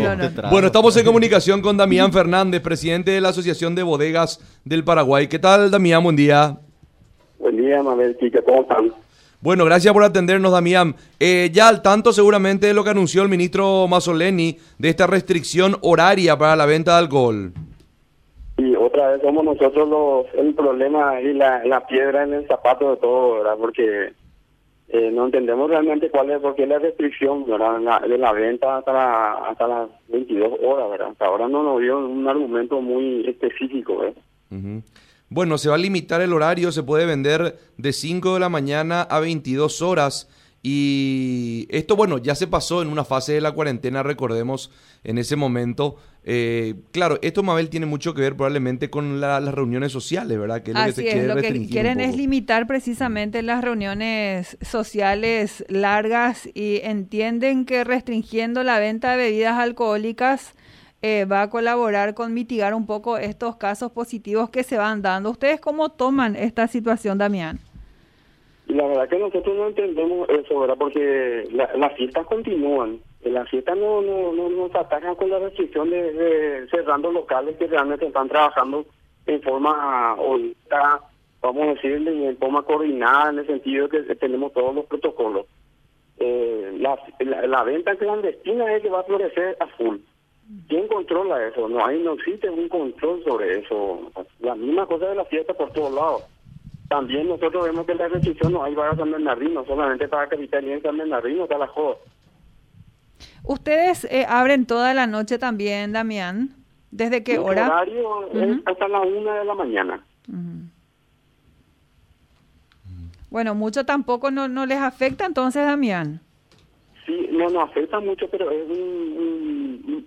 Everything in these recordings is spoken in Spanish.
no, no. Bueno, estamos en comunicación con Damián Fernández, presidente de la Asociación de Bodegas del Paraguay. ¿Qué tal, Damián? Buen día. Buen día, Mabel, Chica, ¿cómo están? Bueno, gracias por atendernos, Damián. Eh, ya al tanto seguramente de lo que anunció el ministro Mazzoleni de esta restricción horaria para la venta de alcohol. Y otra vez somos nosotros los, el problema y la, la piedra en el zapato de todo, ¿verdad? Porque eh, no entendemos realmente cuál es, porque la restricción de la venta hasta, hasta las 22 horas, ¿verdad? Hasta ahora no nos dio un argumento muy específico, ¿verdad? Bueno, se va a limitar el horario, se puede vender de 5 de la mañana a 22 horas. Y esto, bueno, ya se pasó en una fase de la cuarentena, recordemos, en ese momento. Eh, claro, esto, Mabel, tiene mucho que ver probablemente con las reuniones sociales, ¿verdad? Que es lo que se es, lo que quieren es limitar precisamente las reuniones sociales largas y entienden que restringiendo la venta de bebidas alcohólicas eh, va a colaborar con mitigar un poco estos casos positivos que se van dando. ¿Ustedes cómo toman esta situación, Damián? La verdad que nosotros no entendemos eso, ¿verdad? Porque las fiestas continúan. Las fiestas no, no, no nos atacan con la restricción de, cerrando locales que realmente están trabajando en forma ahorita, vamos a decirle, en forma coordinada, en el sentido de que tenemos todos los protocolos. Eh, la, la, la, venta clandestina es que va a florecer a full. ¿Quién controla eso? No hay, no existe un control sobre eso. La misma cosa de la fiesta por todos lados. También nosotros vemos que la restricción no hay para San Bernardino, solamente para Capital y en San Bernardino está la joda. ¿Ustedes eh, abren toda la noche también, Damián? ¿Desde qué hora? El horario es hasta la una de la mañana. Bueno, mucho tampoco no, no les afecta entonces, Damián. Sí, no nos afecta mucho, pero es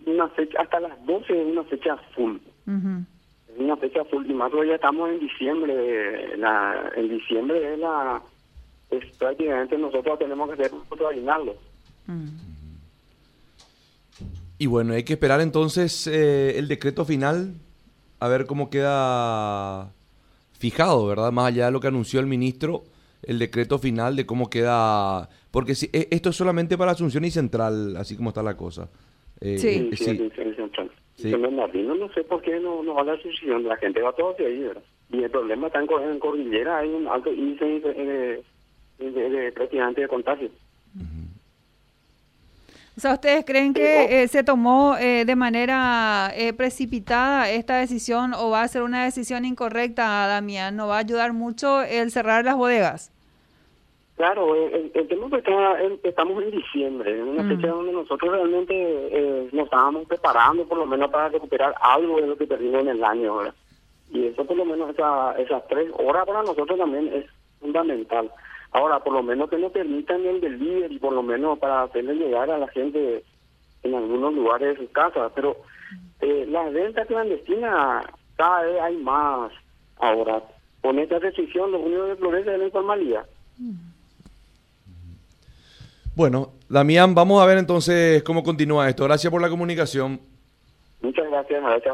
una fecha, hasta las 12 es una fecha full. Es una fecha full, y más ya estamos en diciembre, la, en diciembre es la, es prácticamente nosotros tenemos que hacer otro aguinaldo. Y bueno, hay que esperar entonces eh, el decreto final, a ver cómo queda fijado, ¿verdad? Más allá de lo que anunció el ministro, el decreto final de cómo queda... Porque si, e, esto es solamente para Asunción y Central, así como está la cosa. Eh, sí, sí, sí. Asunción y Central. Sí. no sé por qué no, no va a la Asunción, la gente va todo hacia ahí, ¿verdad? Y el problema está en, en Cordillera, hay un alto índice de, de, prácticamente de contagio. O sea, ¿ustedes creen que eh, se tomó eh, de manera eh, precipitada esta decisión o va a ser una decisión incorrecta, Damián? ¿No va a ayudar mucho el cerrar las bodegas? Claro, el, tema que estamos en diciembre, en una fecha donde nosotros realmente nos estábamos preparando por lo menos para recuperar algo de lo que perdimos en el año. ¿verdad? Y eso por lo menos esas tres horas para nosotros también es fundamental. Ahora, por lo menos que nos permitan el delivery, por lo menos para hacerle llegar a la gente en algunos lugares de sus casas. Pero eh, las ventas clandestinas cada vez hay más. Ahora, con esta decisión, lo único que florece es la informalidad. Bueno, Damián, vamos a ver entonces cómo continúa esto. Gracias por la comunicación. Muchas gracias, gracias.